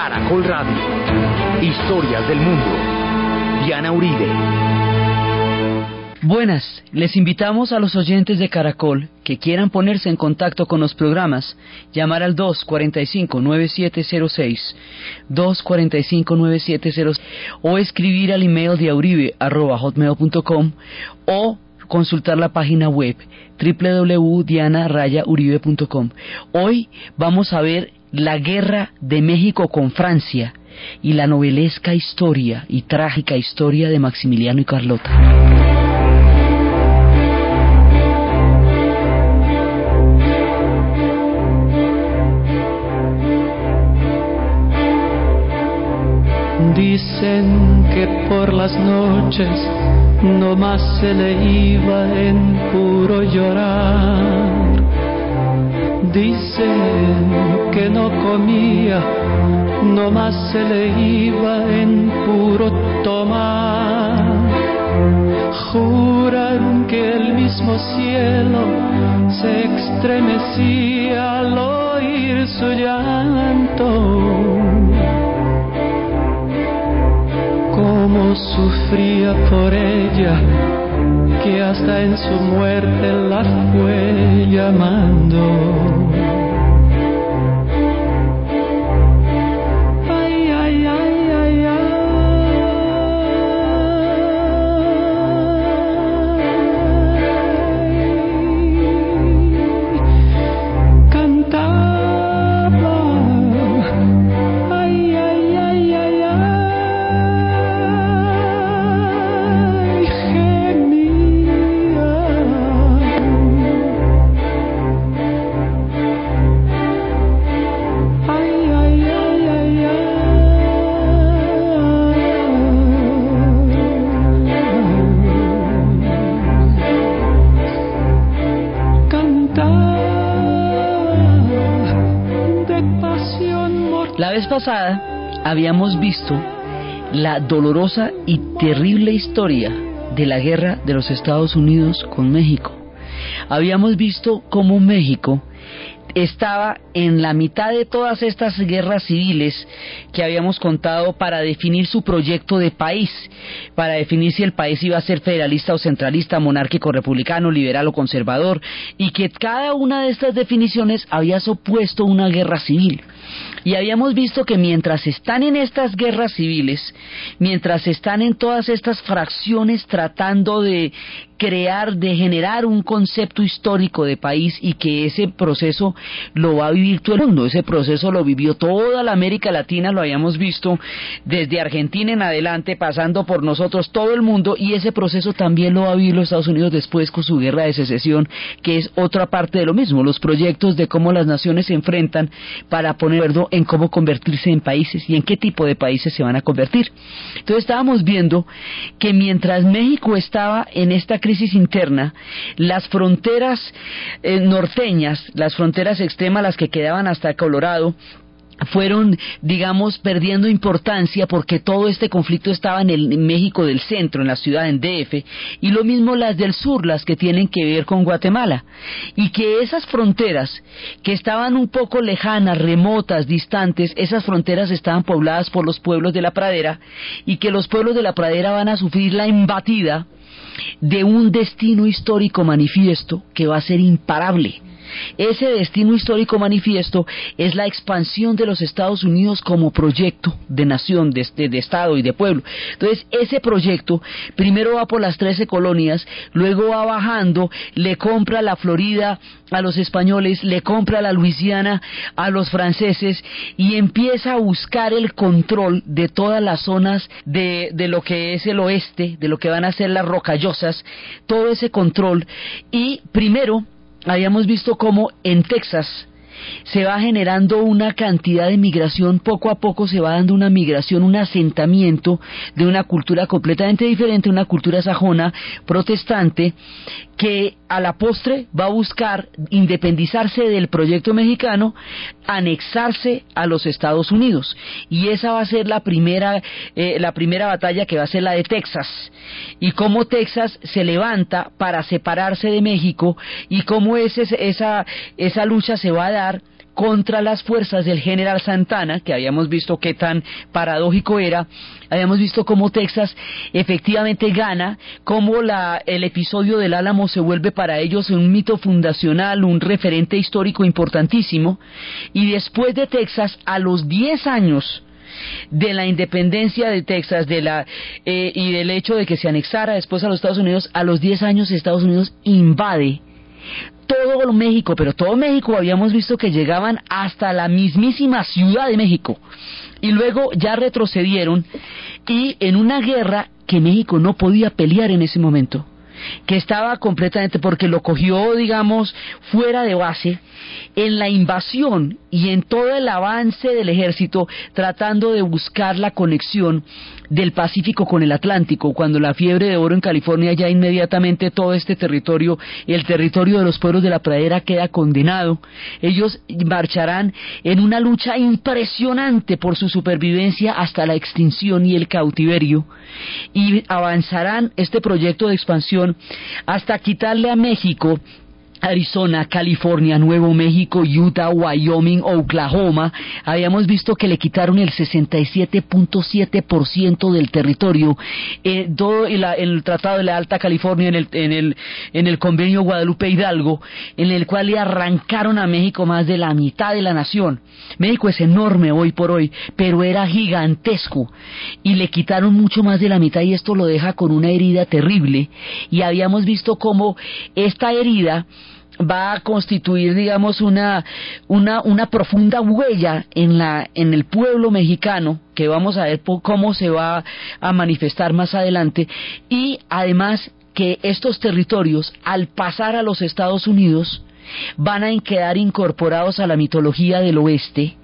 Caracol Radio. Historias del mundo. Diana Uribe. Buenas, les invitamos a los oyentes de Caracol que quieran ponerse en contacto con los programas, llamar al 245-9706, 245-9706 o escribir al email de auribe.com o consultar la página web www.diana-uribe.com. Hoy vamos a ver la guerra de México con Francia y la novelesca historia y trágica historia de Maximiliano y Carlota. Dicen que por las noches no más se le iba en puro llorar. Dicen que no comía, no más se le iba en puro tomar. Juran que el mismo cielo se estremecía al oír su llanto cómo sufría por ella, que hasta en su muerte la fue llamando. Pasada habíamos visto la dolorosa y terrible historia de la guerra de los Estados Unidos con México. Habíamos visto cómo México estaba en la mitad de todas estas guerras civiles que habíamos contado para definir su proyecto de país, para definir si el país iba a ser federalista o centralista, monárquico, republicano, liberal o conservador, y que cada una de estas definiciones había supuesto una guerra civil. Y habíamos visto que mientras están en estas guerras civiles, mientras están en todas estas fracciones tratando de crear, de generar un concepto histórico de país y que ese proceso lo va a vivir todo el mundo, ese proceso lo vivió toda la América Latina, lo habíamos visto desde Argentina en adelante, pasando por nosotros todo el mundo y ese proceso también lo va a vivir los Estados Unidos después con su guerra de secesión, que es otra parte de lo mismo, los proyectos de cómo las naciones se enfrentan para poner en cómo convertirse en países y en qué tipo de países se van a convertir. Entonces estábamos viendo que mientras México estaba en esta crisis interna, las fronteras eh, norteñas, las fronteras extremas, las que quedaban hasta Colorado, fueron, digamos, perdiendo importancia porque todo este conflicto estaba en el México del centro, en la ciudad en DF, y lo mismo las del sur, las que tienen que ver con Guatemala. Y que esas fronteras, que estaban un poco lejanas, remotas, distantes, esas fronteras estaban pobladas por los pueblos de la pradera, y que los pueblos de la pradera van a sufrir la embatida de un destino histórico manifiesto que va a ser imparable ese destino histórico manifiesto es la expansión de los Estados Unidos como proyecto de nación, de, Estado y de pueblo. Entonces, ese proyecto primero va por las 13 colonias, luego va bajando, le compra la Florida a los españoles, le compra la Luisiana a los franceses y empieza a buscar el control de todas las zonas de, de lo que es el oeste, de lo que van a ser las rocallosas, todo ese control y primero habíamos visto cómo en Texas se va generando una cantidad de migración, poco a poco se va dando una migración, un asentamiento de una cultura completamente diferente, una cultura sajona, protestante, que a la postre va a buscar independizarse del proyecto mexicano, anexarse a los Estados Unidos. Y esa va a ser la primera, eh, la primera batalla que va a ser la de Texas. Y cómo Texas se levanta para separarse de México y cómo esa, esa lucha se va a dar contra las fuerzas del general Santana, que habíamos visto qué tan paradójico era, habíamos visto cómo Texas efectivamente gana, cómo la, el episodio del Álamo se vuelve para ellos un mito fundacional, un referente histórico importantísimo, y después de Texas, a los 10 años, de la independencia de Texas de la, eh, y del hecho de que se anexara después a los Estados Unidos, a los 10 años Estados Unidos invade todo México, pero todo México habíamos visto que llegaban hasta la mismísima Ciudad de México. Y luego ya retrocedieron y en una guerra que México no podía pelear en ese momento, que estaba completamente porque lo cogió, digamos, fuera de base, en la invasión y en todo el avance del ejército tratando de buscar la conexión del Pacífico con el Atlántico, cuando la fiebre de oro en California ya inmediatamente todo este territorio, el territorio de los pueblos de la pradera queda condenado, ellos marcharán en una lucha impresionante por su supervivencia hasta la extinción y el cautiverio. Y avanzarán este proyecto de expansión hasta quitarle a México Arizona, California, Nuevo México, Utah, Wyoming, Oklahoma, habíamos visto que le quitaron el 67.7% del territorio. Eh, todo en, el Tratado de la Alta California, en el, en, el, en el convenio Guadalupe Hidalgo, en el cual le arrancaron a México más de la mitad de la nación. México es enorme hoy por hoy, pero era gigantesco y le quitaron mucho más de la mitad y esto lo deja con una herida terrible. Y habíamos visto cómo esta herida va a constituir, digamos, una, una, una profunda huella en, la, en el pueblo mexicano, que vamos a ver cómo se va a manifestar más adelante, y además que estos territorios, al pasar a los Estados Unidos, van a quedar incorporados a la mitología del oeste,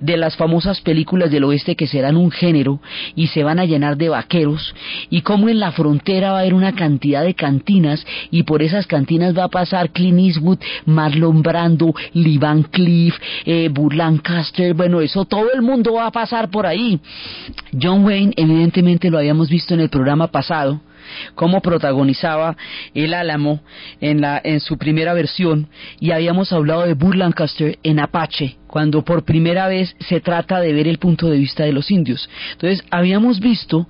de las famosas películas del oeste que serán un género y se van a llenar de vaqueros y como en la frontera va a haber una cantidad de cantinas y por esas cantinas va a pasar Clint Eastwood, Marlon Brando, Lee Van Cleef, eh, Lancaster, bueno, eso todo el mundo va a pasar por ahí. John Wayne evidentemente lo habíamos visto en el programa pasado, cómo protagonizaba el Álamo en, la, en su primera versión y habíamos hablado de Burr Lancaster en Apache cuando por primera vez se trata de ver el punto de vista de los indios. Entonces, habíamos visto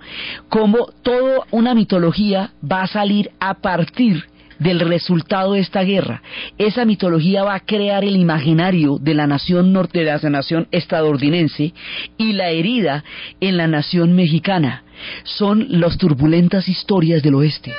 cómo toda una mitología va a salir a partir del resultado de esta guerra. Esa mitología va a crear el imaginario de la nación norte, de la nación estadounidense y la herida en la nación mexicana. Son las turbulentas historias del oeste.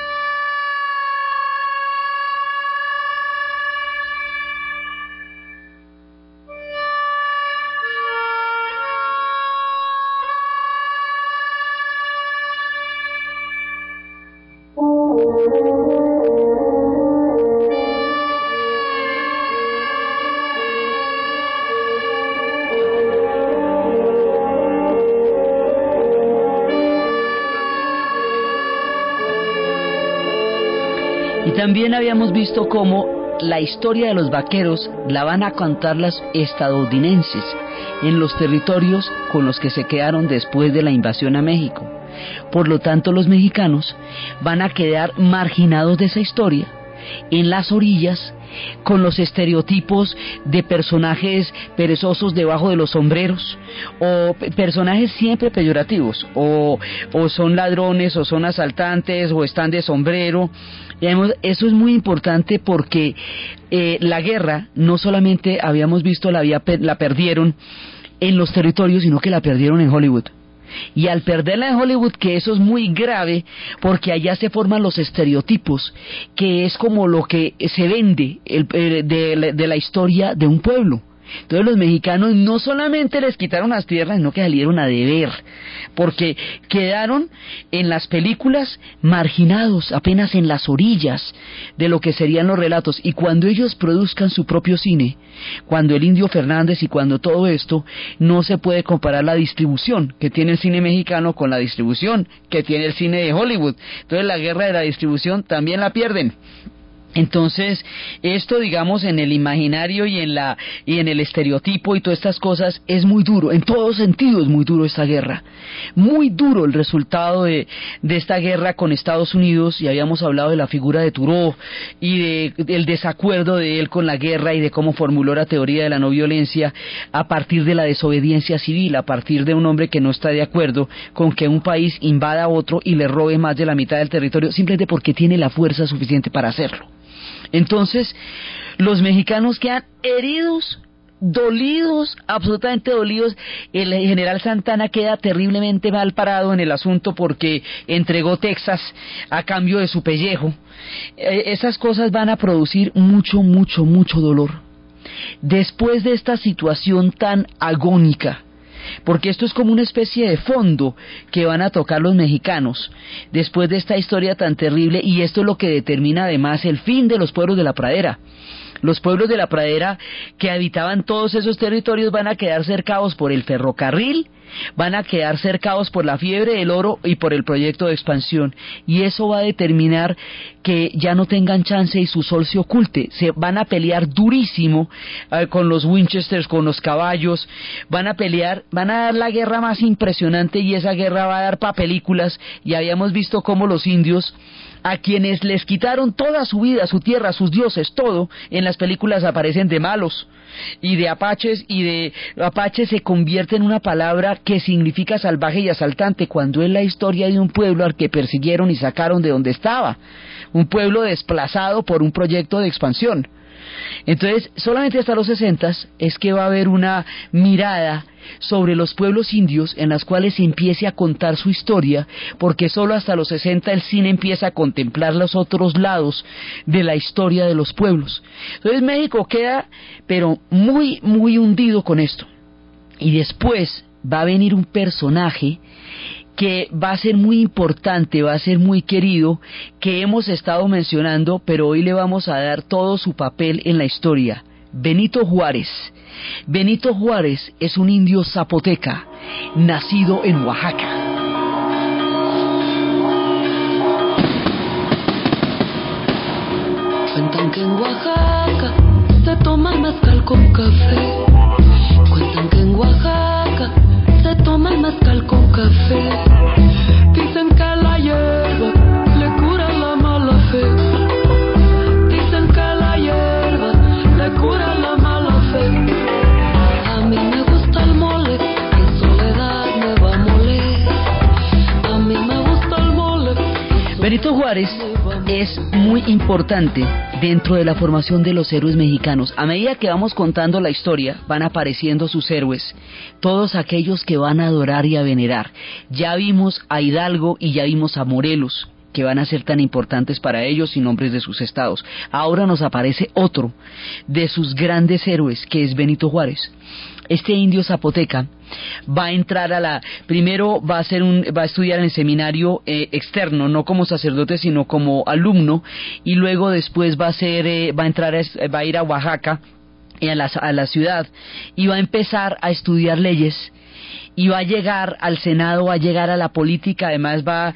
También habíamos visto cómo la historia de los vaqueros la van a contar las estadounidenses en los territorios con los que se quedaron después de la invasión a México. Por lo tanto, los mexicanos van a quedar marginados de esa historia en las orillas con los estereotipos de personajes perezosos debajo de los sombreros o personajes siempre peyorativos o, o son ladrones o son asaltantes o están de sombrero eso es muy importante porque eh, la guerra no solamente habíamos visto la, la perdieron en los territorios, sino que la perdieron en Hollywood. Y al perderla en Hollywood, que eso es muy grave, porque allá se forman los estereotipos, que es como lo que se vende de, de, la historia de un pueblo. Entonces los mexicanos no solamente les quitaron las tierras, sino que salieron a deber, porque quedaron en las películas marginados, apenas en las orillas de lo que serían los relatos. Y cuando ellos produzcan su propio cine, cuando el Indio Fernández y cuando todo esto, no se puede comparar la distribución que tiene el cine mexicano con la distribución que tiene el cine de Hollywood. Entonces la guerra de la distribución también la pierden. Entonces, esto, digamos, en el imaginario y en la y en el estereotipo y todas estas cosas es muy duro. En todos sentidos es muy duro esta guerra. Muy duro el resultado de, de esta guerra con Estados Unidos. Y habíamos hablado de la figura de Turó y de, del desacuerdo de él con la guerra y de cómo formuló la teoría de la no violencia a partir de la desobediencia civil, a partir de un hombre que no está de acuerdo con que un país invada a otro y le robe más de la mitad del territorio simplemente porque tiene la fuerza suficiente para hacerlo. Entonces, los mexicanos quedan heridos, dolidos, absolutamente dolidos. El general Santana queda terriblemente mal parado en el asunto porque entregó Texas a cambio de su pellejo. Eh, esas cosas van a producir mucho, mucho, mucho dolor. Después de esta situación tan agónica, porque esto es como una especie de fondo que van a tocar los mexicanos después de esta historia tan terrible y esto es lo que determina además el fin de los pueblos de la pradera. Los pueblos de la pradera que habitaban todos esos territorios van a quedar cercados por el ferrocarril, van a quedar cercados por la fiebre del oro y por el proyecto de expansión. Y eso va a determinar que ya no tengan chance y su sol se oculte. Se van a pelear durísimo eh, con los Winchesters, con los caballos, van a pelear, van a dar la guerra más impresionante y esa guerra va a dar para películas. Y habíamos visto cómo los indios a quienes les quitaron toda su vida, su tierra, sus dioses, todo, en las películas aparecen de malos y de apaches y de apache se convierte en una palabra que significa salvaje y asaltante cuando es la historia de un pueblo al que persiguieron y sacaron de donde estaba, un pueblo desplazado por un proyecto de expansión. Entonces, solamente hasta los 60 es que va a haber una mirada sobre los pueblos indios en las cuales se empiece a contar su historia, porque solo hasta los 60 el cine empieza a contemplar los otros lados de la historia de los pueblos. Entonces México queda, pero muy, muy hundido con esto. Y después va a venir un personaje que va a ser muy importante, va a ser muy querido, que hemos estado mencionando, pero hoy le vamos a dar todo su papel en la historia. Benito Juárez. Benito Juárez es un indio zapoteca, nacido en Oaxaca. Cuentan que en Oaxaca se toma mezcal con café. Cuentan que en Oaxaca se toma mezcal con café. Dicen que la hierba le cura la mala fe. Dicen que la hierba le cura la mala fe. A mí me gusta el mole, en soledad me va a moler. A mí me gusta el mole. Benito Juárez es muy importante dentro de la formación de los héroes mexicanos. A medida que vamos contando la historia, van apareciendo sus héroes, todos aquellos que van a adorar y a venerar. Ya vimos a Hidalgo y ya vimos a Morelos que van a ser tan importantes para ellos y nombres de sus estados. Ahora nos aparece otro de sus grandes héroes, que es Benito Juárez. Este indio zapoteca va a entrar a la primero va a ser un va a estudiar en el seminario eh, externo no como sacerdote sino como alumno y luego después va a ser eh, va a entrar a, va a ir a Oaxaca y a la, a la ciudad y va a empezar a estudiar leyes y va a llegar al Senado, va a llegar a la política, además va,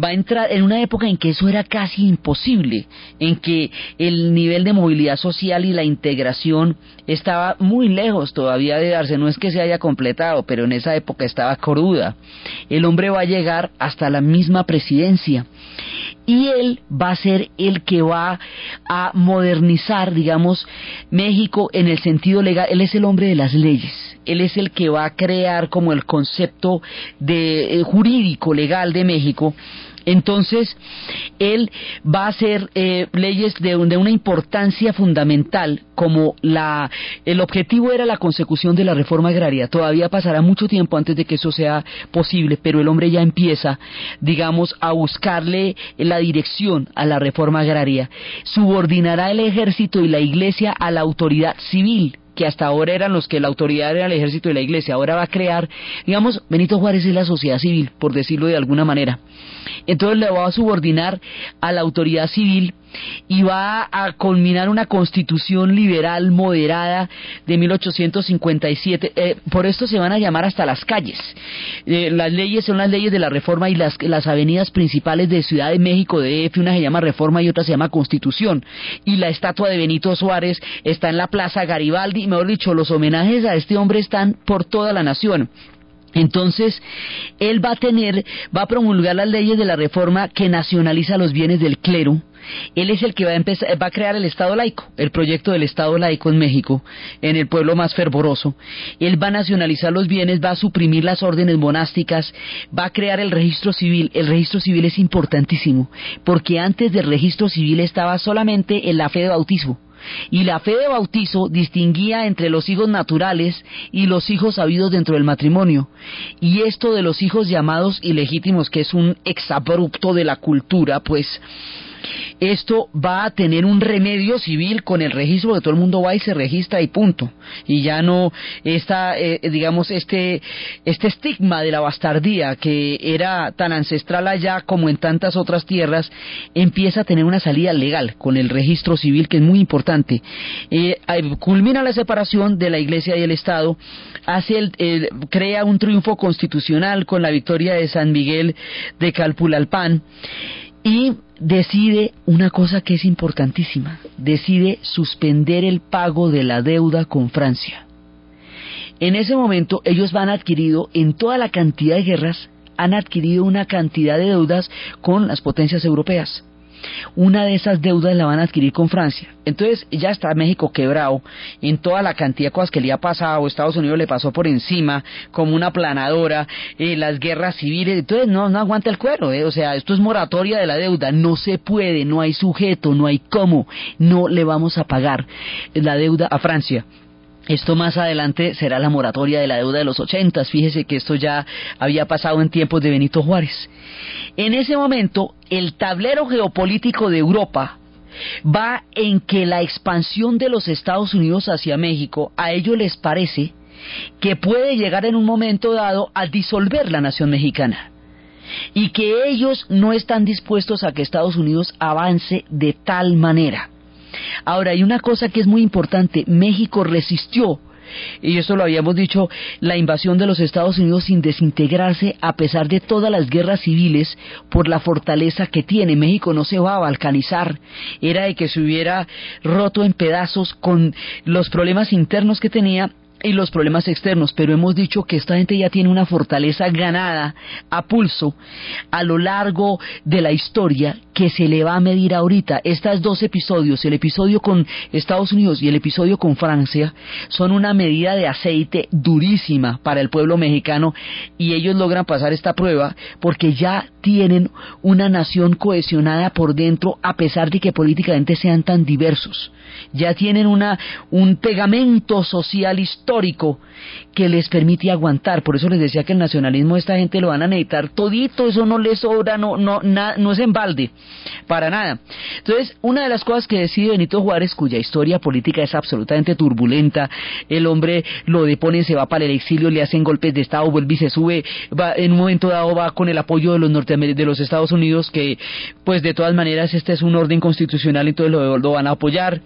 va a entrar en una época en que eso era casi imposible, en que el nivel de movilidad social y la integración estaba muy lejos todavía de darse, no es que se haya completado, pero en esa época estaba cruda. El hombre va a llegar hasta la misma presidencia y él va a ser el que va a modernizar, digamos, México en el sentido legal. Él es el hombre de las leyes. Él es el que va a crear como el concepto de, eh, jurídico legal de México entonces, él va a hacer eh, leyes de, de, una importancia fundamental, como la, el objetivo era la consecución de la reforma agraria. Todavía pasará mucho tiempo antes de que eso sea posible, pero el hombre ya empieza, digamos, a buscarle la dirección a la reforma agraria. Subordinará el ejército y la iglesia a la autoridad civil que hasta ahora eran los que la autoridad era el ejército y la iglesia, ahora va a crear, digamos, Benito Juárez es la sociedad civil, por decirlo de alguna manera. Entonces le va a subordinar a la autoridad civil y va a culminar una constitución liberal moderada de 1857. Eh, por esto se van a llamar hasta las calles. Eh, las leyes son las leyes de la reforma y las, avenidas principales de Ciudad de México, de EF, una se llama reforma y otra se llama constitución. Y la estatua de Benito Suárez está en la Plaza Garibaldi, mejor dicho, los homenajes a este hombre están por toda la nación. Entonces, él va a tener, va a promulgar las leyes de la reforma que nacionaliza los bienes del clero. Él es el que va a empezar, va a crear el Estado laico, el proyecto del Estado laico en México, en el pueblo más fervoroso. Él va a nacionalizar los bienes, va a suprimir las órdenes monásticas, va a crear el registro civil. El registro civil es importantísimo, porque antes del registro civil estaba solamente en la fe de bautismo y la fe de bautizo distinguía entre los hijos naturales y los hijos habidos dentro del matrimonio. Y esto de los hijos llamados ilegítimos, que es un exabrupto de la cultura, pues esto va a tener un remedio civil con el registro, que todo el mundo va y se registra y punto. Y ya no está, eh, digamos, este, este estigma de la bastardía que era tan ancestral allá como en tantas otras tierras, empieza a tener una salida legal con el registro civil, que es muy importante. Eh, culmina la separación de la Iglesia y el Estado, hace el, crea un triunfo constitucional con la victoria de San Miguel de Calpulalpan y decide una cosa que es importantísima, decide suspender el pago de la deuda con Francia. En ese momento ellos van adquirido en toda la cantidad de guerras, han adquirido una cantidad de deudas con las potencias europeas una de esas deudas la van a adquirir con Francia. Entonces ya está México quebrado en toda la cantidad de cosas que le ha pasado, Estados Unidos le pasó por encima como una planadora, eh, las guerras civiles, entonces no, no aguanta el cuero, eh. o sea, esto es moratoria de la deuda, no se puede, no hay sujeto, no hay cómo, no le vamos a pagar la deuda a Francia. Esto más adelante será la moratoria de la deuda de los ochentas. Fíjese que esto ya había pasado en tiempos de Benito Juárez. En ese momento, el tablero geopolítico de Europa va en que la expansión de los Estados Unidos hacia México a ellos les parece que puede llegar en un momento dado a disolver la nación mexicana y que ellos no están dispuestos a que Estados Unidos avance de tal manera. Ahora, hay una cosa que es muy importante, México resistió y eso lo habíamos dicho, la invasión de los Estados Unidos sin desintegrarse a pesar de todas las guerras civiles por la fortaleza que tiene. México no se va a balcanizar, era de que se hubiera roto en pedazos con los problemas internos que tenía y los problemas externos, pero hemos dicho que esta gente ya tiene una fortaleza ganada a pulso a lo largo de la historia que se le va a medir ahorita. Estos dos episodios, el episodio con Estados Unidos y el episodio con Francia, son una medida de aceite durísima para el pueblo mexicano y ellos logran pasar esta prueba porque ya tienen una nación cohesionada por dentro a pesar de que políticamente sean tan diversos. Ya tienen una, un pegamento social histórico que les permite aguantar. Por eso les decía que el nacionalismo esta gente lo van a necesitar todito, eso no les sobra, no, no, no es en balde, para nada. Entonces, una de las cosas que decide Benito Juárez, cuya historia política es absolutamente turbulenta, el hombre lo deponen, se va para el exilio, le hacen golpes de Estado, vuelve y se sube, va, en un momento dado va con el apoyo de los de los Estados Unidos, que pues de todas maneras este es un orden constitucional, entonces lo, lo van a apoyar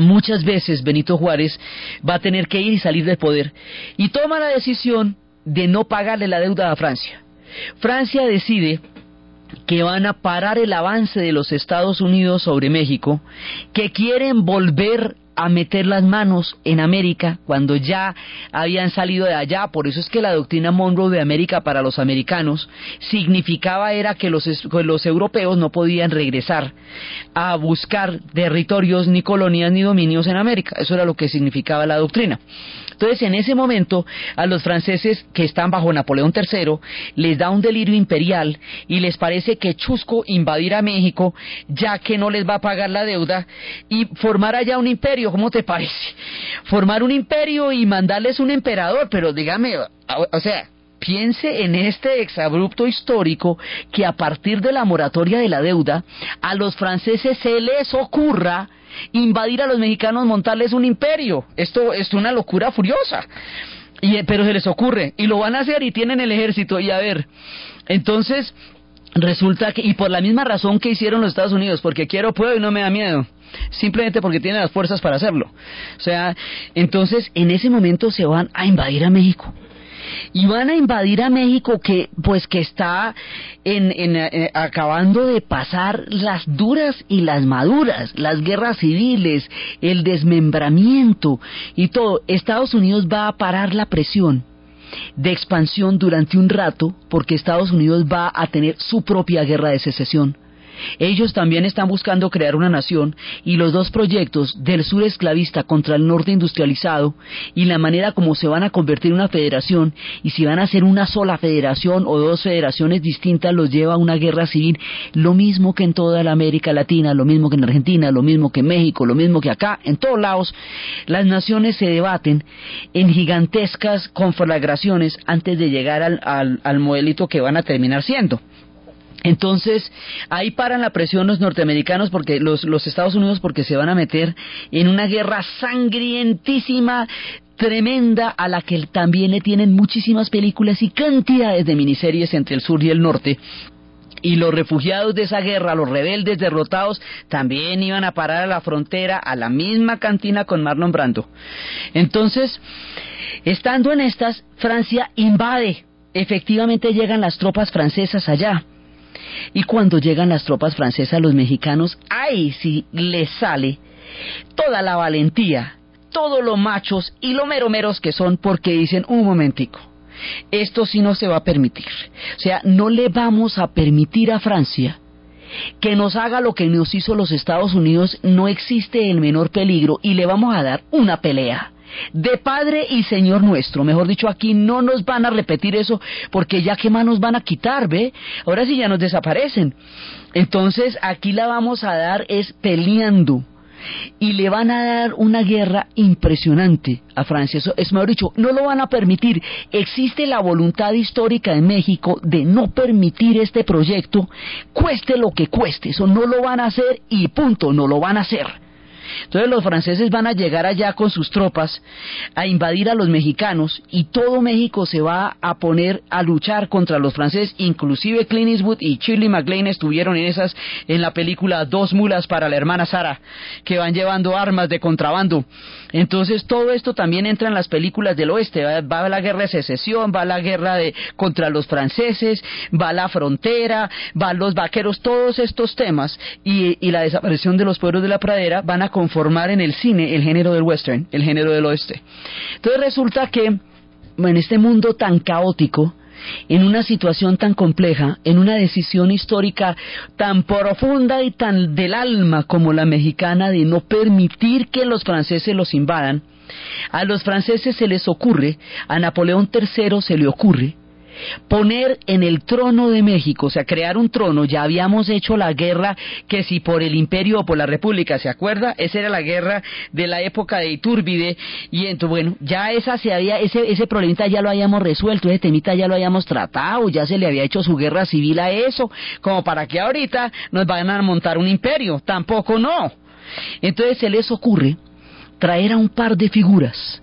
muchas veces Benito Juárez va a tener que ir y salir del poder y toma la decisión de no pagarle la deuda a Francia. Francia decide que van a parar el avance de los Estados Unidos sobre México, que quieren volver a meter las manos en América cuando ya habían salido de allá. Por eso es que la doctrina Monroe de América para los americanos significaba era que los, los europeos no podían regresar a buscar territorios, ni colonias, ni dominios en América. Eso era lo que significaba la doctrina. Entonces, en ese momento, a los franceses que están bajo Napoleón III les da un delirio imperial y les parece que chusco invadir a México, ya que no les va a pagar la deuda, y formar allá un imperio. ¿Cómo te parece? Formar un imperio y mandarles un emperador, pero dígame, o sea, piense en este exabrupto histórico que a partir de la moratoria de la deuda a los franceses se les ocurra invadir a los mexicanos, montarles un imperio. Esto es una locura furiosa. Y, pero se les ocurre y lo van a hacer y tienen el ejército y a ver. Entonces, resulta que, y por la misma razón que hicieron los Estados Unidos, porque quiero, puedo y no me da miedo simplemente porque tienen las fuerzas para hacerlo. O sea, entonces en ese momento se van a invadir a México y van a invadir a México que pues que está en, eh, acabando de pasar las duras y las maduras, las guerras civiles, el desmembramiento y todo. Estados Unidos va a parar la presión de expansión durante un rato porque Estados Unidos va a tener su propia guerra de secesión ellos también están buscando crear una nación y los dos proyectos del sur esclavista contra el norte industrializado y la manera como se van a convertir en una federación y si van a ser una sola federación o dos federaciones distintas los lleva a una guerra civil, lo mismo que en toda la América Latina, lo mismo que en Argentina, lo mismo que en México, lo mismo que acá, en todos lados, las naciones se debaten en gigantescas conflagraciones antes de llegar al, al, al modelito que van a terminar siendo. Entonces, ahí paran la presión los norteamericanos porque los, los Estados Unidos porque se van a meter en una guerra sangrientísima tremenda a la que también le tienen muchísimas películas y cantidades de miniseries entre el sur y el norte. Y los refugiados de esa guerra, los rebeldes derrotados, también iban a parar a la frontera, a la misma cantina con Marlon Brando. Entonces, estando en estas, Francia invade. Efectivamente llegan las tropas francesas allá. Y cuando llegan las tropas francesas, los mexicanos, ahí sí les sale toda la valentía, todos los machos y lo meromeros que son porque dicen, un momentico, esto sí no se va a permitir. O sea, no le vamos a permitir a Francia que nos haga lo que nos hizo los Estados Unidos, no existe el menor peligro y le vamos a dar una pelea de Padre y Señor nuestro. Mejor dicho, aquí no nos van a repetir eso porque ya qué más nos van a quitar, ¿ve? Ahora sí ya nos desaparecen. Entonces aquí la vamos a dar es peleando y le van a dar una guerra impresionante a Francia. Eso es mejor dicho, no lo van a permitir. Existe la voluntad histórica de México de no permitir este proyecto, cueste lo que cueste. Eso no lo van a hacer y punto, no lo van a hacer. Entonces los franceses van a llegar allá con sus tropas a invadir a los mexicanos y todo México se va a poner a luchar contra los franceses, inclusive Clint Eastwood y Shirley MacLaine estuvieron en esas en la película Dos mulas para la hermana Sara, que van llevando armas de contrabando. Entonces todo esto también entra en las películas del oeste, va, a la guerra de secesión, va la guerra de contra los franceses, va la frontera, van los vaqueros, todos estos temas y, y la desaparición de los pueblos de la pradera van a conformar en el cine el género del western, el género del oeste. Entonces resulta que en este mundo tan caótico, en una situación tan compleja, en una decisión histórica tan profunda y tan del alma como la mexicana de no permitir que los franceses los invadan, a los franceses se les ocurre, a Napoleón III se le ocurre, poner en el trono de México, o sea, crear un trono, ya habíamos hecho la guerra que si por el imperio o por la república, ¿se acuerda? Esa era la guerra de la época de Iturbide y entonces, bueno, ya esa se había, ese, ese problemita ya lo habíamos resuelto, ese temita ya lo habíamos tratado, ya se le había hecho su guerra civil a eso, como para que ahorita nos vayan a montar un imperio, tampoco no. Entonces se les ocurre traer a un par de figuras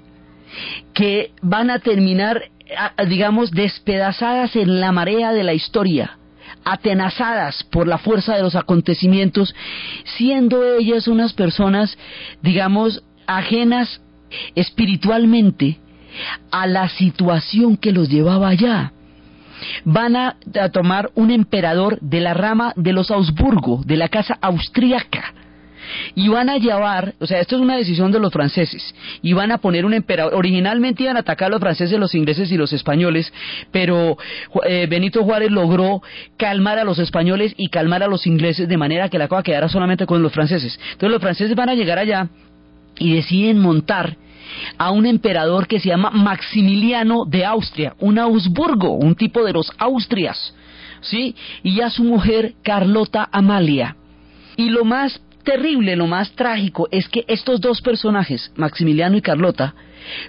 que van a terminar digamos, despedazadas en la marea de la historia, atenazadas por la fuerza de los acontecimientos, siendo ellas unas personas, digamos, ajenas espiritualmente a la situación que los llevaba allá. Van a, tomar un emperador de la rama de los Augsburgo, de la casa austríaca, y van a llevar, o sea, esto es una decisión de los franceses, y van a poner un emperador, originalmente iban a atacar a los franceses, los ingleses y los españoles, pero eh, Benito Juárez logró calmar a los españoles y calmar a los ingleses de manera que la cosa quedara solamente con los franceses. Entonces los franceses van a llegar allá y deciden montar a un emperador que se llama Maximiliano de Austria, un Augsburgo, un tipo de los Austrias, ¿sí? Y a su mujer Carlota Amalia. Y lo más terrible, lo más trágico, es que estos dos personajes, Maximiliano y Carlota,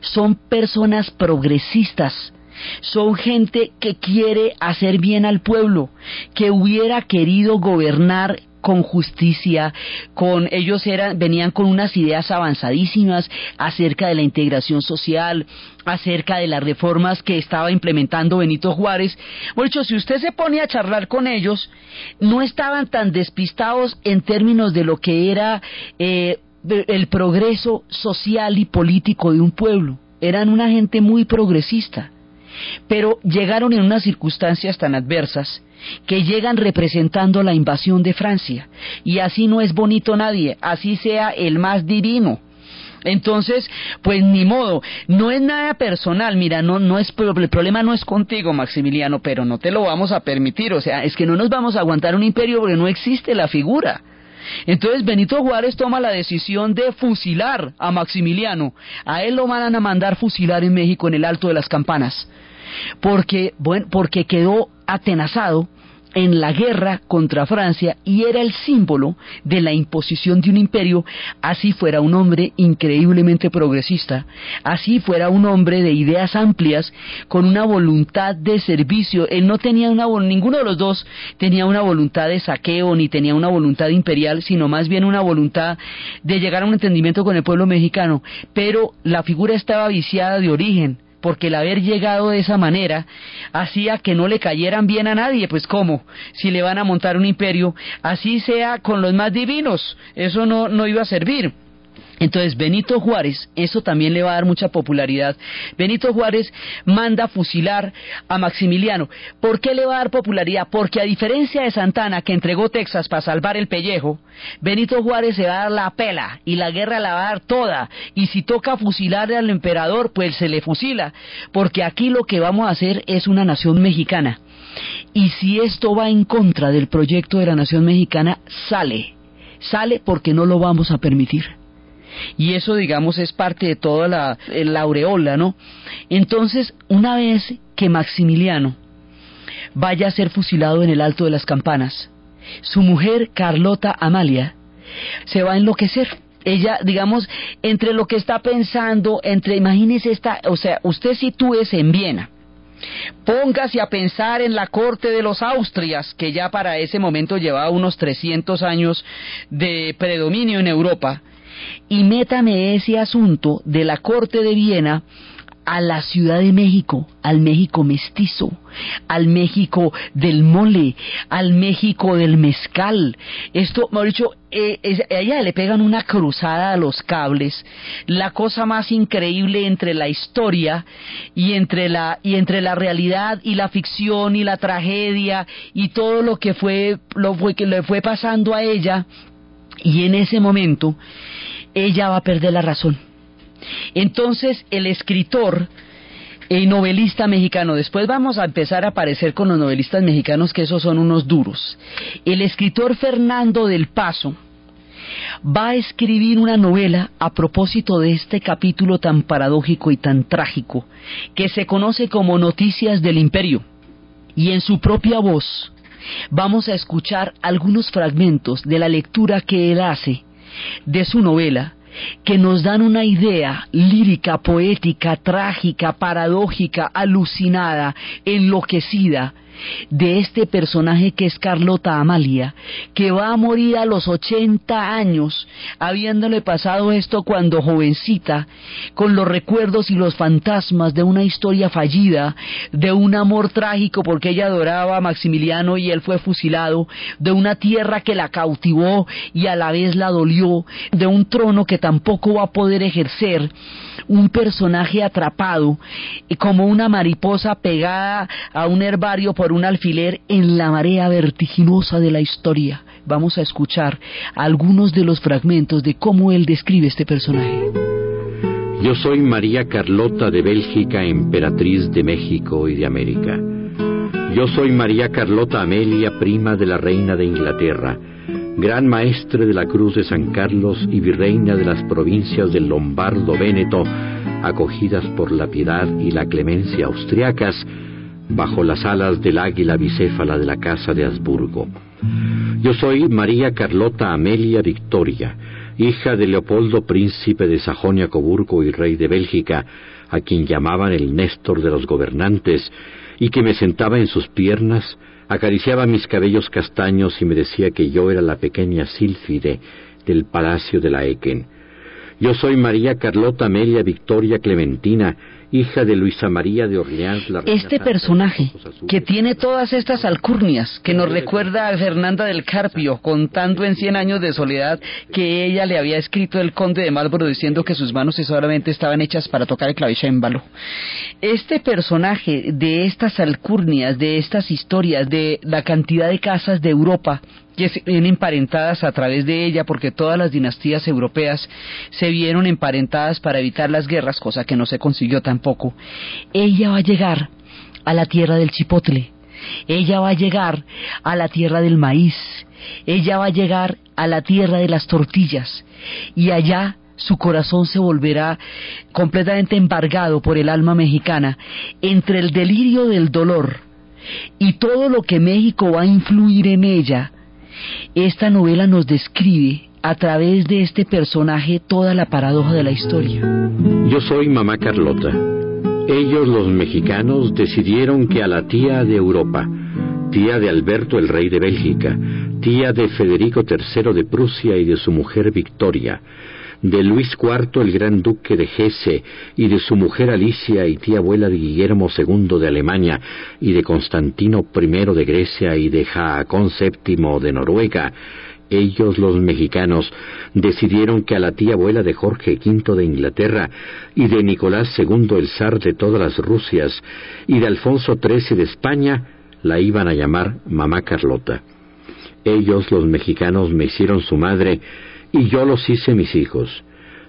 son personas progresistas. Son gente que quiere hacer bien al pueblo, que hubiera querido gobernar con justicia, con ellos eran venían con unas ideas avanzadísimas acerca de la integración social, acerca de las reformas que estaba implementando Benito Juárez. Bueno, si usted se pone a charlar con ellos, no estaban tan despistados en términos de lo que era eh, el progreso social y político de un pueblo. Eran una gente muy progresista pero llegaron en unas circunstancias tan adversas que llegan representando la invasión de Francia. Y así no es bonito nadie, así sea el más divino. Entonces, pues ni modo, no es nada personal, mira, no, no es, el problema no es contigo, Maximiliano, pero no te lo vamos a permitir, o sea, es que no nos vamos a aguantar un imperio porque no existe la figura. Entonces Benito Juárez toma la decisión de fusilar a Maximiliano. A él lo van a mandar fusilar en México en el Alto de las Campanas porque, bueno, porque quedó atenazado en la guerra contra Francia y era el símbolo de la imposición de un imperio, así fuera un hombre increíblemente progresista, así fuera un hombre de ideas amplias, con una voluntad de servicio. Él no tenía una, ninguno de los dos tenía una voluntad de saqueo ni tenía una voluntad imperial, sino más bien una voluntad de llegar a un entendimiento con el pueblo mexicano. Pero la figura estaba viciada de origen porque el haber llegado de esa manera hacía que no le cayeran bien a nadie, pues cómo, si le van a montar un imperio, así sea con los más divinos, eso no, no iba a servir. Entonces Benito Juárez, eso también le va a dar mucha popularidad. Benito Juárez manda fusilar a Maximiliano. ¿Por qué le va a dar popularidad? Porque a diferencia de Santana, que entregó Texas para salvar el pellejo, Benito Juárez se va a dar la pela y la guerra la va a dar toda. Y si toca fusilarle al emperador, pues se le fusila. Porque aquí lo que vamos a hacer es una nación mexicana. Y si esto va en contra del proyecto de la nación mexicana, sale. Sale porque no lo vamos a permitir y eso digamos es parte de toda la, aureola, ¿no? Entonces, una vez que Maximiliano vaya a ser fusilado en el Alto de las Campanas, su mujer Carlota Amalia se va a enloquecer. Ella, digamos, entre lo que está pensando, entre, imagínese esta, o sea, usted sitúese en Viena, Póngase a pensar en la corte de los Austrias, que ya para ese momento llevaba unos 300 años de predominio en Europa, y métame ese asunto de la corte de Viena a la Ciudad de México, al México mestizo, al México del mole, al México del mezcal. Esto, dicho, eh, a ella le pegan una cruzada a los cables, la cosa más increíble entre la historia y entre la y entre la realidad y la ficción y la tragedia y todo lo que fue lo fue que le fue pasando a ella y en ese momento ella va a perder la razón. Entonces el escritor y novelista mexicano, después vamos a empezar a aparecer con los novelistas mexicanos que esos son unos duros. El escritor Fernando del Paso va a escribir una novela a propósito de este capítulo tan paradójico y tan trágico que se conoce como Noticias del Imperio. Y en su propia voz vamos a escuchar algunos fragmentos de la lectura que él hace de su novela que nos dan una idea lírica, poética, trágica, paradójica, alucinada, enloquecida de este personaje que es Carlota Amalia, que va a morir a los 80 años, habiéndole pasado esto cuando jovencita, con los recuerdos y los fantasmas de una historia fallida, de un amor trágico porque ella adoraba a Maximiliano y él fue fusilado, de una tierra que la cautivó y a la vez la dolió, de un trono que tampoco va a poder ejercer, un personaje atrapado, como una mariposa pegada a un herbario por un alfiler en la marea vertiginosa de la historia. Vamos a escuchar algunos de los fragmentos de cómo él describe este personaje. Yo soy María Carlota de Bélgica, emperatriz de México y de América. Yo soy María Carlota Amelia, prima de la reina de Inglaterra gran maestre de la Cruz de San Carlos y virreina de las provincias del Lombardo Véneto, acogidas por la piedad y la clemencia austriacas, bajo las alas del águila bicéfala de la Casa de Habsburgo. Yo soy María Carlota Amelia Victoria, hija de Leopoldo, príncipe de Sajonia-Coburgo y rey de Bélgica, a quien llamaban el Néstor de los gobernantes, y que me sentaba en sus piernas, acariciaba mis cabellos castaños y me decía que yo era la pequeña Sílfide del palacio de la Equen. Yo soy María Carlota Amelia Victoria Clementina, hija de Luisa María de Orleans. La este personaje, que tiene todas estas alcurnias, que nos recuerda a Fernanda del Carpio, contando en Cien años de soledad que ella le había escrito el conde de Marlborough diciendo que sus manos solamente estaban hechas para tocar el clavicémbalo. Este personaje de estas alcurnias, de estas historias, de la cantidad de casas de Europa que se ven emparentadas a través de ella, porque todas las dinastías europeas se vieron emparentadas para evitar las guerras, cosa que no se consiguió tampoco. Ella va a llegar a la tierra del chipotle, ella va a llegar a la tierra del maíz, ella va a llegar a la tierra de las tortillas, y allá su corazón se volverá completamente embargado por el alma mexicana entre el delirio del dolor y todo lo que México va a influir en ella. Esta novela nos describe a través de este personaje toda la paradoja de la historia. Yo soy mamá Carlota. Ellos, los mexicanos, decidieron que a la tía de Europa, tía de Alberto el rey de Bélgica, tía de Federico III de Prusia y de su mujer Victoria, de Luis IV el gran duque de Hesse y de su mujer Alicia y tía abuela de Guillermo II de Alemania y de Constantino I de Grecia y de Jaacón VII de Noruega, ellos los mexicanos decidieron que a la tía abuela de Jorge V de Inglaterra y de Nicolás II el zar de todas las Rusias y de Alfonso XIII de España la iban a llamar mamá Carlota. Ellos los mexicanos me hicieron su madre y yo los hice mis hijos.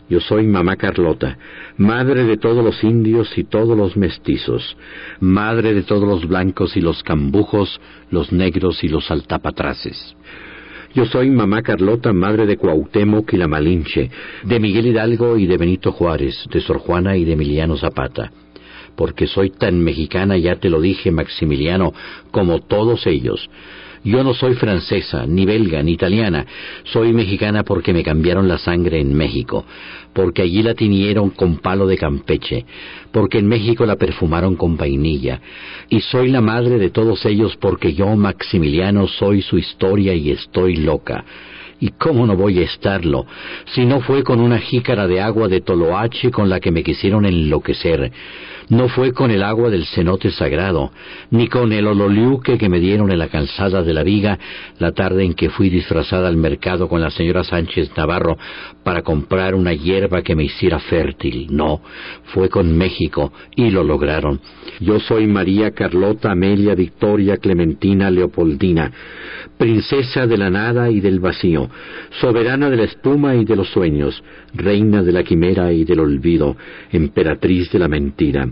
Yo soy mamá Carlota, madre de todos los indios y todos los mestizos, madre de todos los blancos y los cambujos, los negros y los altapatraces. Yo soy mamá Carlota, madre de Cuauhtémoc y la Malinche, de Miguel Hidalgo y de Benito Juárez, de Sor Juana y de Emiliano Zapata. Porque soy tan mexicana, ya te lo dije, Maximiliano, como todos ellos. Yo no soy francesa, ni belga, ni italiana. Soy mexicana porque me cambiaron la sangre en México, porque allí la tiñeron con palo de Campeche, porque en México la perfumaron con vainilla. Y soy la madre de todos ellos porque yo, Maximiliano, soy su historia y estoy loca. ¿Y cómo no voy a estarlo? Si no fue con una jícara de agua de Toloache con la que me quisieron enloquecer no fue con el agua del cenote sagrado, ni con el ololiuque que me dieron en la calzada de la viga la tarde en que fui disfrazada al mercado con la señora Sánchez Navarro para comprar una hierba que me hiciera fértil. No, fue con México y lo lograron. Yo soy María Carlota Amelia Victoria Clementina Leopoldina, princesa de la nada y del vacío, soberana de la espuma y de los sueños, reina de la quimera y del olvido, emperatriz de la mentira.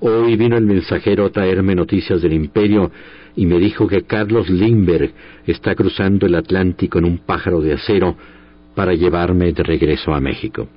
Hoy vino el mensajero a traerme noticias del imperio y me dijo que Carlos Lindbergh está cruzando el Atlántico en un pájaro de acero para llevarme de regreso a México.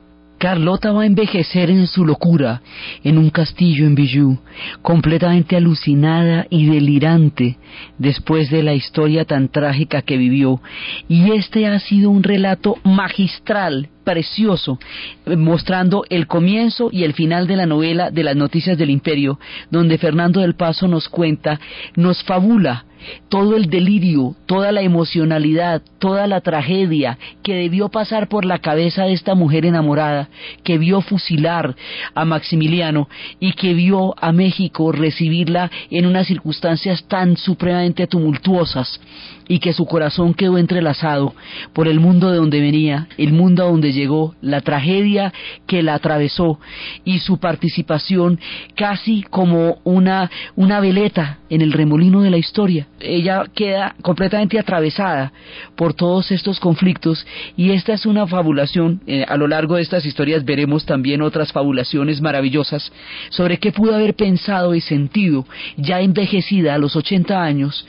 Carlota va a envejecer en su locura en un castillo en Bijou, completamente alucinada y delirante después de la historia tan trágica que vivió. Y este ha sido un relato magistral precioso, eh, mostrando el comienzo y el final de la novela de las noticias del imperio, donde Fernando del Paso nos cuenta, nos fabula todo el delirio, toda la emocionalidad, toda la tragedia que debió pasar por la cabeza de esta mujer enamorada, que vio fusilar a Maximiliano y que vio a México recibirla en unas circunstancias tan supremamente tumultuosas y que su corazón quedó entrelazado por el mundo de donde venía, el mundo a donde llegó, la tragedia que la atravesó y su participación casi como una, una veleta en el remolino de la historia. Ella queda completamente atravesada por todos estos conflictos y esta es una fabulación. Eh, a lo largo de estas historias veremos también otras fabulaciones maravillosas sobre qué pudo haber pensado y sentido ya envejecida a los 80 años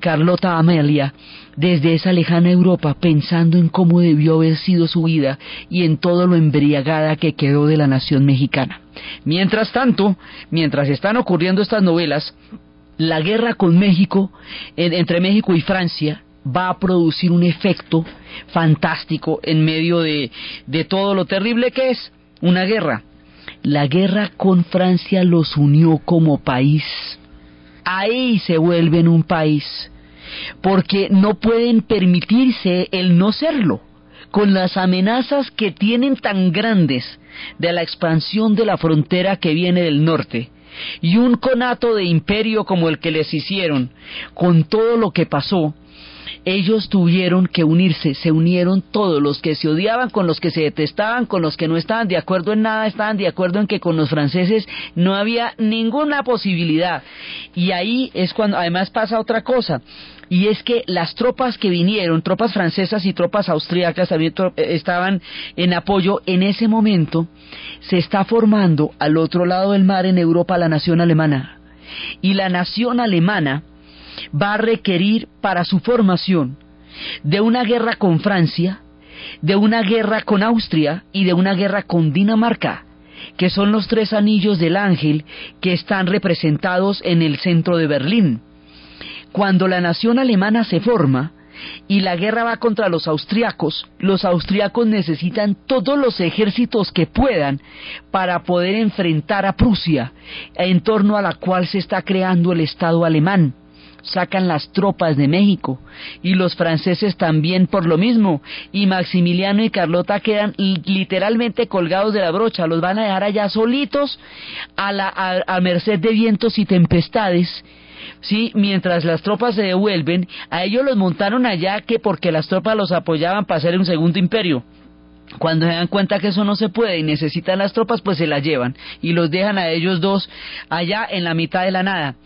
Carlota Amelia desde esa lejana Europa pensando en cómo debió haber sido su vida y en todo lo embriagada que quedó de la nación mexicana. Mientras tanto, mientras están ocurriendo estas novelas, la guerra con México, entre México y Francia, va a producir un efecto fantástico en medio de, de todo lo terrible que es una guerra. la guerra con Francia los unió como país. Ahí se vuelven un país, porque no pueden permitirse el no serlo, con las amenazas que tienen tan grandes de la expansión de la frontera que viene del norte y un conato de imperio como el que les hicieron, con todo lo que pasó, ellos tuvieron que unirse, se unieron todos, los que se odiaban con los que se detestaban, con los que no estaban de acuerdo en nada, estaban de acuerdo en que con los franceses no había ninguna posibilidad. Y ahí es cuando además pasa otra cosa, y es que las tropas que vinieron, tropas francesas y tropas austríacas también estaban en apoyo, en ese momento se está formando al otro lado del mar en Europa la nación alemana. Y la nación alemana va a requerir para su formación de una guerra con Francia, de una guerra con Austria y de una guerra con Dinamarca, que son los tres anillos del ángel que están representados en el centro de Berlín. Cuando la nación alemana se forma, y la guerra va contra los austriacos, los austriacos necesitan todos los ejércitos que puedan para poder enfrentar a Prusia, en torno a la cual se está creando el Estado alemán sacan las tropas de México y los franceses también por lo mismo y Maximiliano y Carlota quedan literalmente colgados de la brocha, los van a dejar allá solitos a, la, a, merced de vientos y tempestades ¿sí? Mientras las tropas se devuelven, a ellos los montaron allá que porque las tropas los apoyaban para hacer un segundo imperio. Cuando se dan cuenta que eso no se puede y necesitan las tropas, pues se las llevan y los dejan a ellos dos allá en la mitad de la nada.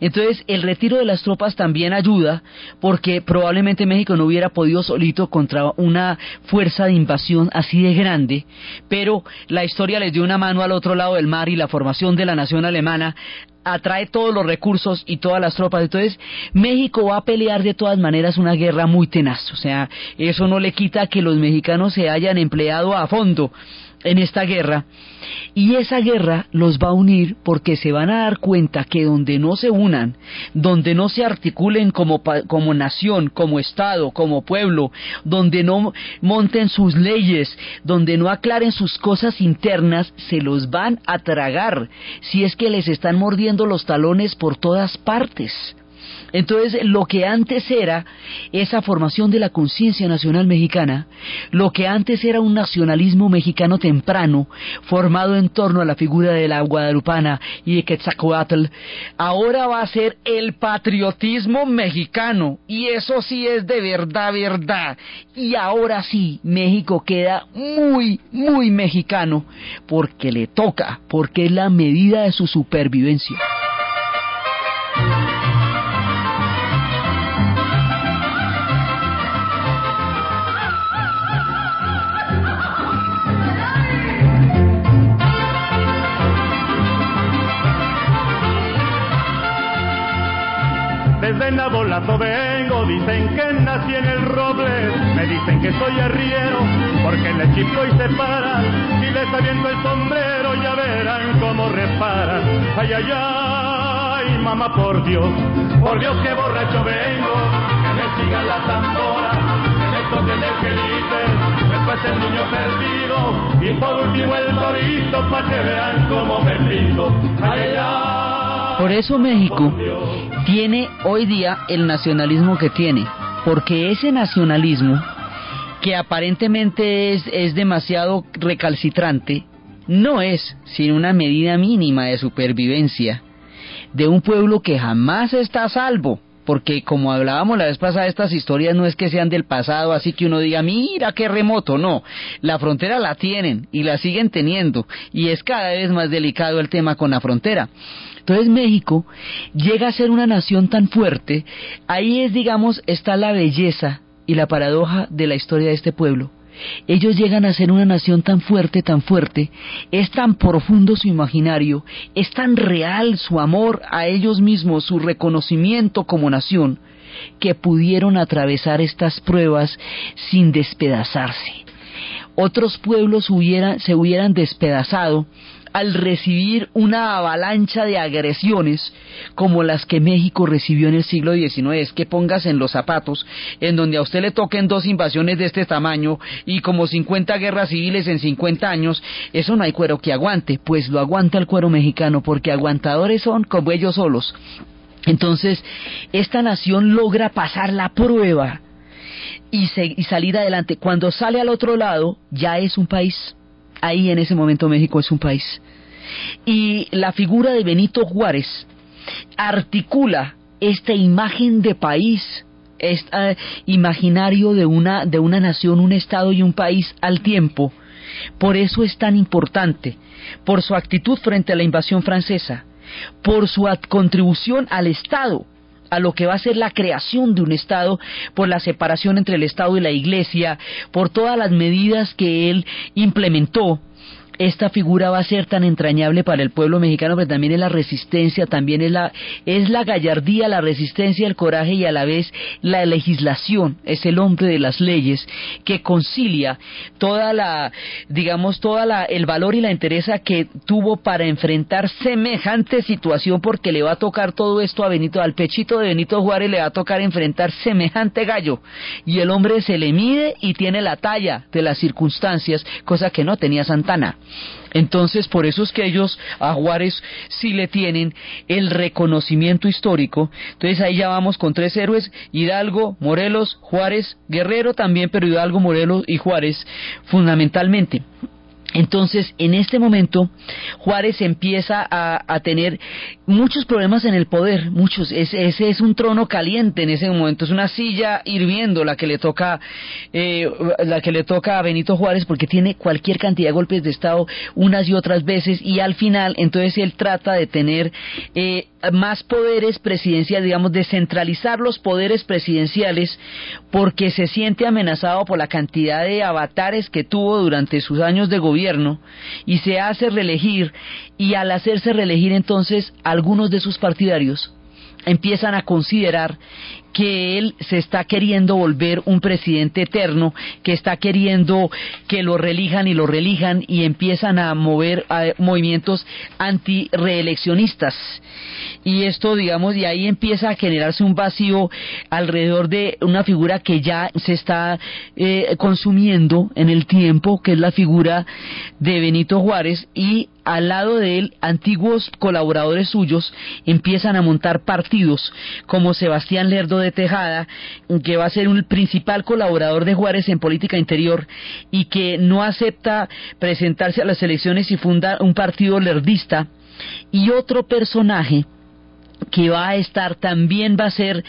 Entonces, el retiro de las tropas también ayuda porque probablemente México no hubiera podido solito contra una fuerza de invasión así de grande, pero la historia les dio una mano al otro lado del mar y la formación de la nación alemana atrae todos los recursos y todas las tropas. Entonces, México va a pelear de todas maneras una guerra muy tenaz. O sea, eso no le quita que los mexicanos se hayan empleado a fondo en esta guerra y esa guerra los va a unir porque se van a dar cuenta que donde no se unan, donde no se articulen como, como nación, como Estado, como pueblo, donde no monten sus leyes, donde no aclaren sus cosas internas, se los van a tragar si es que les están mordiendo los talones por todas partes. Entonces, lo que antes era esa formación de la conciencia nacional mexicana, lo que antes era un nacionalismo mexicano temprano, formado en torno a la figura de la guadalupana y de Quetzalcoatl, ahora va a ser el patriotismo mexicano. Y eso sí es de verdad, verdad. Y ahora sí, México queda muy, muy mexicano, porque le toca, porque es la medida de su supervivencia. Desde Nabolazo vengo, dicen que nací en el roble, me dicen que soy arriero, porque le chiflo y se para, y les aviento el sombrero, ya verán cómo reparan. Ay, ay, ay, mamá, por Dios, por Dios que borracho vengo, que me siga la tambora, que me toquen el después el niño perdido, y por último el torito, para que vean cómo me pinto. Ay, ay, ay. Por eso México tiene hoy día el nacionalismo que tiene, porque ese nacionalismo, que aparentemente es, es demasiado recalcitrante, no es sino una medida mínima de supervivencia de un pueblo que jamás está a salvo, porque como hablábamos la vez pasada, estas historias no es que sean del pasado, así que uno diga, mira qué remoto, no, la frontera la tienen y la siguen teniendo, y es cada vez más delicado el tema con la frontera. Entonces México llega a ser una nación tan fuerte, ahí es, digamos, está la belleza y la paradoja de la historia de este pueblo. Ellos llegan a ser una nación tan fuerte, tan fuerte, es tan profundo su imaginario, es tan real su amor a ellos mismos, su reconocimiento como nación, que pudieron atravesar estas pruebas sin despedazarse. Otros pueblos se hubieran despedazado al recibir una avalancha de agresiones como las que México recibió en el siglo XIX. Es que pongas en los zapatos en donde a usted le toquen dos invasiones de este tamaño y como 50 guerras civiles en 50 años, eso no hay cuero que aguante, pues lo aguanta el cuero mexicano porque aguantadores son como ellos solos. Entonces, esta nación logra pasar la prueba y, y, salir adelante. Cuando sale al otro lado, ya es un país. Ahí en ese momento México es un país. Y la figura de Benito Juárez articula esta imagen de país, este imaginario de una, de una nación, un estado y un país al tiempo. Por eso es tan importante, por su actitud frente a la invasión francesa, por su contribución al Estado, a lo que va a ser la creación de un Estado, por la separación entre el Estado y la Iglesia, por todas las medidas que él implementó esta figura va a ser tan entrañable para el pueblo mexicano, pero también es la resistencia, también es la, es la gallardía, la resistencia, el coraje y a la vez la legislación, es el hombre de las leyes que concilia toda la, digamos, toda la, el valor y la entereza que tuvo para enfrentar semejante situación porque le va a tocar todo esto a Benito, al pechito de Benito Juárez le va a tocar enfrentar semejante gallo y el hombre se le mide y tiene la talla de las circunstancias, cosa que no tenía Santana. Entonces, por eso es que ellos a Juárez sí le tienen el reconocimiento histórico. Entonces ahí ya vamos con tres héroes, Hidalgo, Morelos, Juárez, Guerrero también, pero Hidalgo, Morelos y Juárez fundamentalmente. Entonces, en este momento, Juárez empieza a, tener muchos problemas en el poder, muchos. ese es un trono caliente en ese momento, es una silla hirviendo la que le toca, eh, la que le toca a Benito Juárez, porque tiene cualquier cantidad de golpes de estado unas y otras veces, y al final, entonces él trata de tener eh, más poderes presidenciales, digamos, descentralizar los poderes presidenciales, porque se siente amenazado por la cantidad de avatares que tuvo durante sus años de gobierno y se hace reelegir y al hacerse reelegir entonces algunos de sus partidarios empiezan a considerar que él se está queriendo volver un presidente eterno, que está queriendo que lo relijan y lo relijan y empiezan a mover a movimientos anti-reeleccionistas. Y esto, digamos, y ahí empieza a generarse un vacío alrededor de una figura que ya se está eh, consumiendo en el tiempo, que es la figura de Benito Juárez, y al lado de él, antiguos colaboradores suyos empiezan a montar partidos, como Sebastián Lerdo de Tejada, que va a ser un principal colaborador de Juárez en política interior y que no acepta presentarse a las elecciones y funda un partido lerdista, y otro personaje que va a estar también va a ser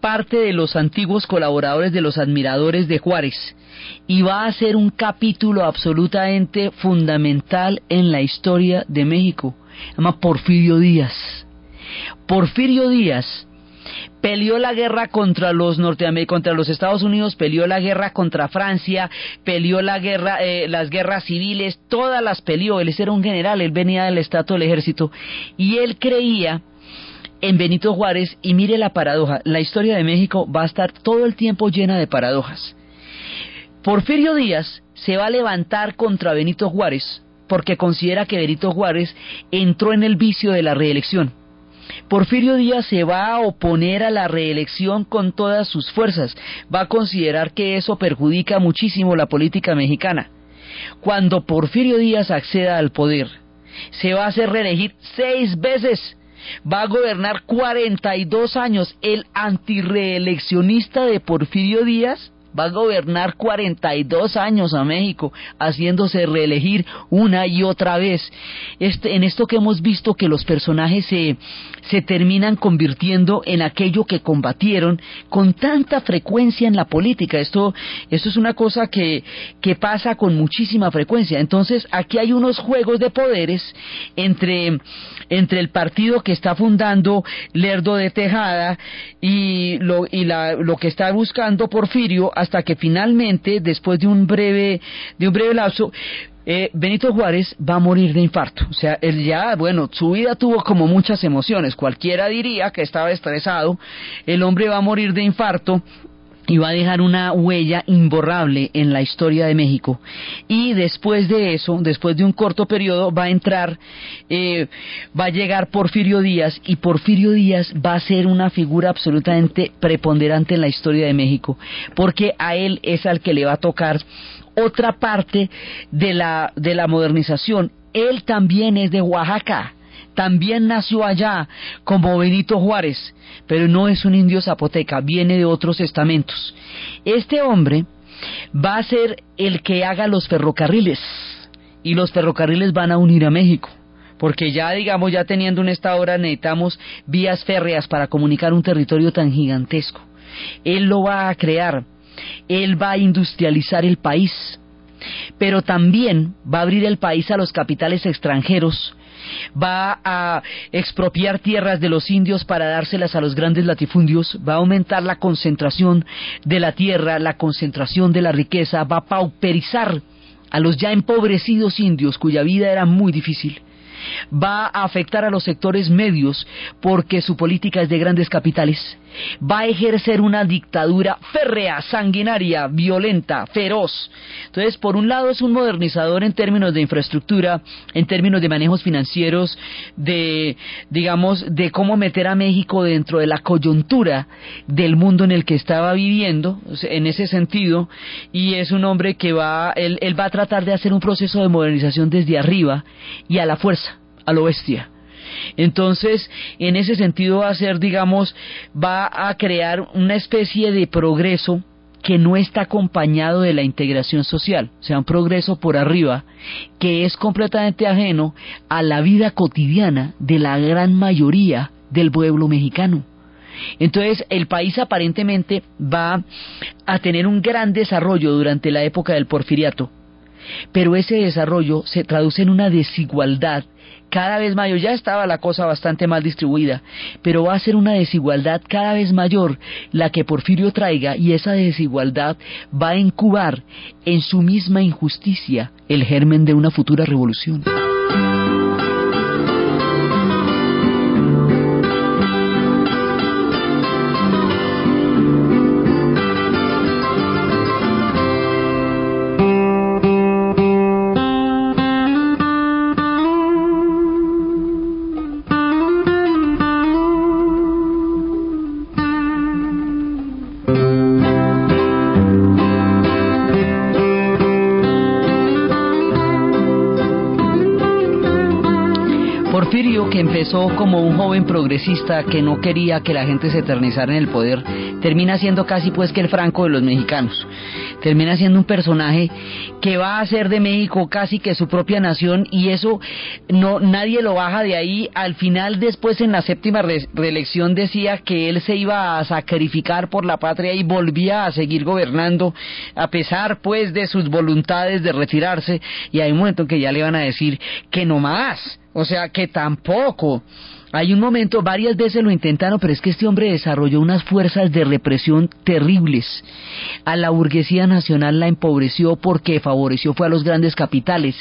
parte de los antiguos colaboradores de los admiradores de Juárez y va a ser un capítulo absolutamente fundamental en la historia de México. Se llama Porfirio Díaz. Porfirio Díaz peleó la guerra contra los norteamericanos, contra los Estados Unidos, peleó la guerra contra Francia, peleó la guerra, eh, las guerras civiles, todas las peleó. Él era un general, él venía del estatus del ejército y él creía en Benito Juárez y mire la paradoja, la historia de México va a estar todo el tiempo llena de paradojas. Porfirio Díaz se va a levantar contra Benito Juárez porque considera que Benito Juárez entró en el vicio de la reelección. Porfirio Díaz se va a oponer a la reelección con todas sus fuerzas, va a considerar que eso perjudica muchísimo la política mexicana. Cuando Porfirio Díaz acceda al poder, se va a hacer reelegir seis veces va a gobernar 42 años. El antireeleccionista de Porfirio Díaz va a gobernar 42 años a México, haciéndose reelegir una y otra vez. Este, en esto que hemos visto que los personajes se, se terminan convirtiendo en aquello que combatieron con tanta frecuencia en la política. Esto, esto es una cosa que, que pasa con muchísima frecuencia. Entonces, aquí hay unos juegos de poderes entre, entre el partido que está fundando Lerdo de Tejada y lo, y la, lo que está buscando Porfirio hasta que finalmente, después de un breve, de un breve lapso, eh, Benito Juárez va a morir de infarto. O sea, él ya, bueno, su vida tuvo como muchas emociones. Cualquiera diría que estaba estresado. El hombre va a morir de infarto y va a dejar una huella imborrable en la historia de México. Y después de eso, después de un corto periodo, va a entrar, eh, va a llegar Porfirio Díaz y Porfirio Díaz va a ser una figura absolutamente preponderante en la historia de México, porque a él es al que le va a tocar otra parte de la, de la modernización. Él también es de Oaxaca también nació allá como Benito Juárez, pero no es un indio zapoteca, viene de otros estamentos. Este hombre va a ser el que haga los ferrocarriles y los ferrocarriles van a unir a México. Porque ya, digamos, ya teniendo un estado ahora necesitamos vías férreas para comunicar un territorio tan gigantesco. Él lo va a crear, él va a industrializar el país, pero también va a abrir el país a los capitales extranjeros va a expropiar tierras de los indios para dárselas a los grandes latifundios, va a aumentar la concentración de la tierra, la concentración de la riqueza, va a pauperizar a los ya empobrecidos indios cuya vida era muy difícil. Va a afectar a los sectores medios porque su política es de grandes capitales, va a ejercer una dictadura férrea, sanguinaria, violenta, feroz. Entonces, por un lado es un modernizador en términos de infraestructura, en términos de manejos financieros, de, digamos, de cómo meter a México dentro de la coyuntura del mundo en el que estaba viviendo, en ese sentido, y es un hombre que va, él, él va a tratar de hacer un proceso de modernización desde arriba y a la fuerza a lo bestia. Entonces, en ese sentido va a ser, digamos, va a crear una especie de progreso que no está acompañado de la integración social, o sea, un progreso por arriba que es completamente ajeno a la vida cotidiana de la gran mayoría del pueblo mexicano. Entonces, el país aparentemente va a tener un gran desarrollo durante la época del porfiriato, pero ese desarrollo se traduce en una desigualdad cada vez mayor. Ya estaba la cosa bastante mal distribuida, pero va a ser una desigualdad cada vez mayor la que Porfirio traiga y esa desigualdad va a incubar en su misma injusticia el germen de una futura revolución. Como un joven progresista que no quería que la gente se eternizara en el poder, termina siendo casi pues que el Franco de los mexicanos. Termina siendo un personaje que va a hacer de México casi que su propia nación y eso no nadie lo baja de ahí. Al final después en la séptima reelección decía que él se iba a sacrificar por la patria y volvía a seguir gobernando a pesar pues de sus voluntades de retirarse y hay un momento en que ya le van a decir que no más o sea que tampoco. Hay un momento, varias veces lo intentaron, pero es que este hombre desarrolló unas fuerzas de represión terribles. A la burguesía nacional la empobreció porque favoreció fue a los grandes capitales.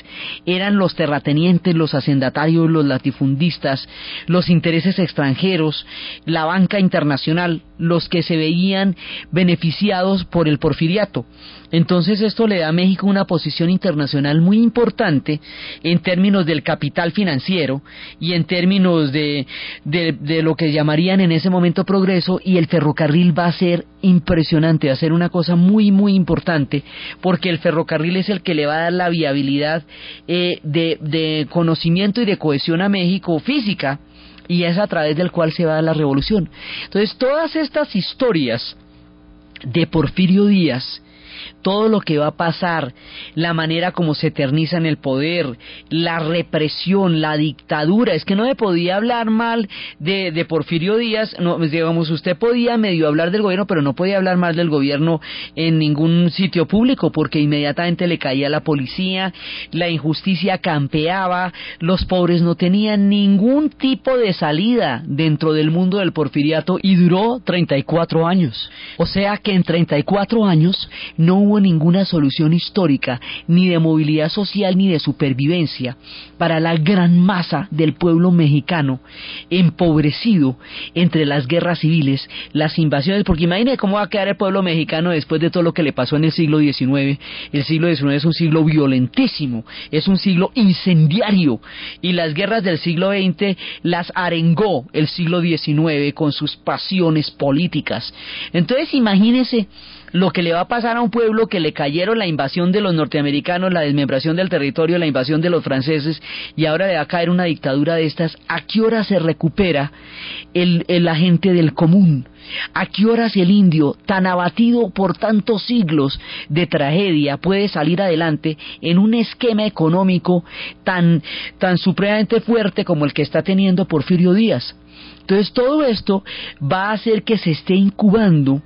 Eran los terratenientes, los hacendatarios, los latifundistas, los intereses extranjeros, la banca internacional, los que se veían beneficiados por el porfiriato. Entonces esto le da a México una posición internacional muy importante en términos del capital financiero y en términos de, de, lo que llamarían en ese momento progreso y el ferrocarril va a ser impresionante, va a ser una cosa muy muy importante porque el ferrocarril es el que le va a dar la viabilidad eh, de, de conocimiento y de cohesión a México física y es a través del cual se va a la revolución. Entonces todas estas historias de Porfirio Díaz todo lo que va a pasar, la manera como se eterniza en el poder, la represión, la dictadura. Es que no me podía hablar mal de, de Porfirio Díaz, no, pues, digamos, usted podía medio hablar del gobierno, pero no podía hablar mal del gobierno en ningún sitio público, porque inmediatamente le caía la policía, la injusticia campeaba, los pobres no tenían ningún tipo de salida dentro del mundo del porfiriato y duró 34 años. O sea que en 34 años no no hubo ninguna solución histórica, ni de movilidad social, ni de supervivencia para la gran masa del pueblo mexicano, empobrecido entre las guerras civiles, las invasiones, porque imagínense cómo va a quedar el pueblo mexicano después de todo lo que le pasó en el siglo XIX. El siglo XIX es un siglo violentísimo, es un siglo incendiario, y las guerras del siglo XX las arengó el siglo XIX con sus pasiones políticas. Entonces imagínense lo que le va a pasar a un pueblo que le cayeron la invasión de los norteamericanos, la desmembración del territorio, la invasión de los franceses y ahora le va a caer una dictadura de estas, ¿a qué hora se recupera el, el agente del común? ¿A qué horas el indio, tan abatido por tantos siglos de tragedia, puede salir adelante en un esquema económico tan, tan supremamente fuerte como el que está teniendo Porfirio Díaz? Entonces todo esto va a hacer que se esté incubando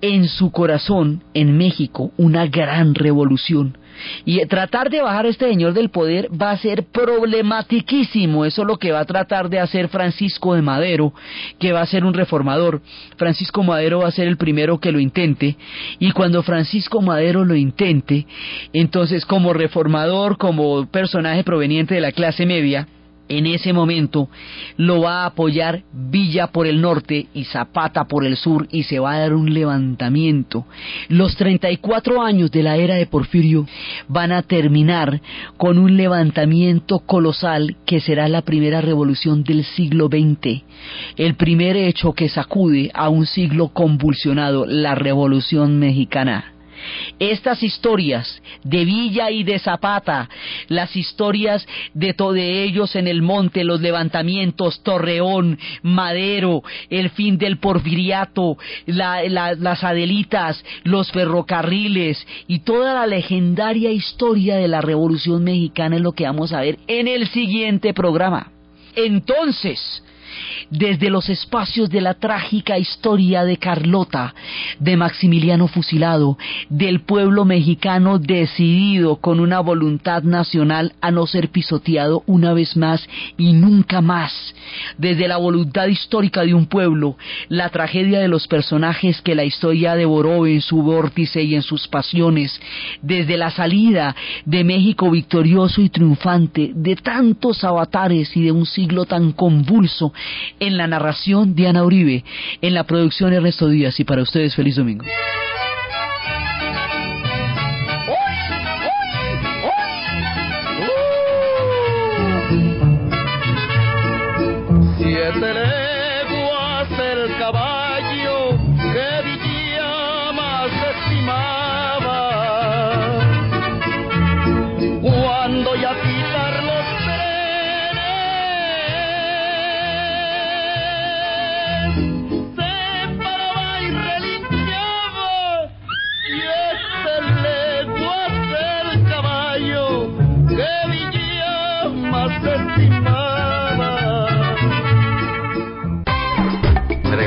en su corazón, en México, una gran revolución. Y tratar de bajar a este señor del poder va a ser problematiquísimo. Eso es lo que va a tratar de hacer Francisco de Madero, que va a ser un reformador. Francisco Madero va a ser el primero que lo intente. Y cuando Francisco Madero lo intente, entonces como reformador, como personaje proveniente de la clase media, en ese momento lo va a apoyar Villa por el norte y Zapata por el sur y se va a dar un levantamiento. Los 34 años de la era de Porfirio van a terminar con un levantamiento colosal que será la primera revolución del siglo XX, el primer hecho que sacude a un siglo convulsionado, la revolución mexicana. Estas historias de Villa y de Zapata, las historias de todos ellos en el monte, los levantamientos, Torreón, Madero, el fin del porfiriato, las Adelitas, los ferrocarriles y toda la legendaria historia de la Revolución Mexicana es lo que vamos a ver en el siguiente programa. Entonces, desde los espacios de la trágica historia de Carlota, de Maximiliano fusilado, del pueblo mexicano decidido con una voluntad nacional a no ser pisoteado una vez más y nunca más, desde la voluntad histórica de un pueblo, la tragedia de los personajes que la historia devoró en su vórtice y en sus pasiones, desde la salida de México victorioso y triunfante, de tantos avatares y de un siglo tan convulso, en la narración Diana Uribe, en la producción Ernesto Díaz y para ustedes feliz domingo. good.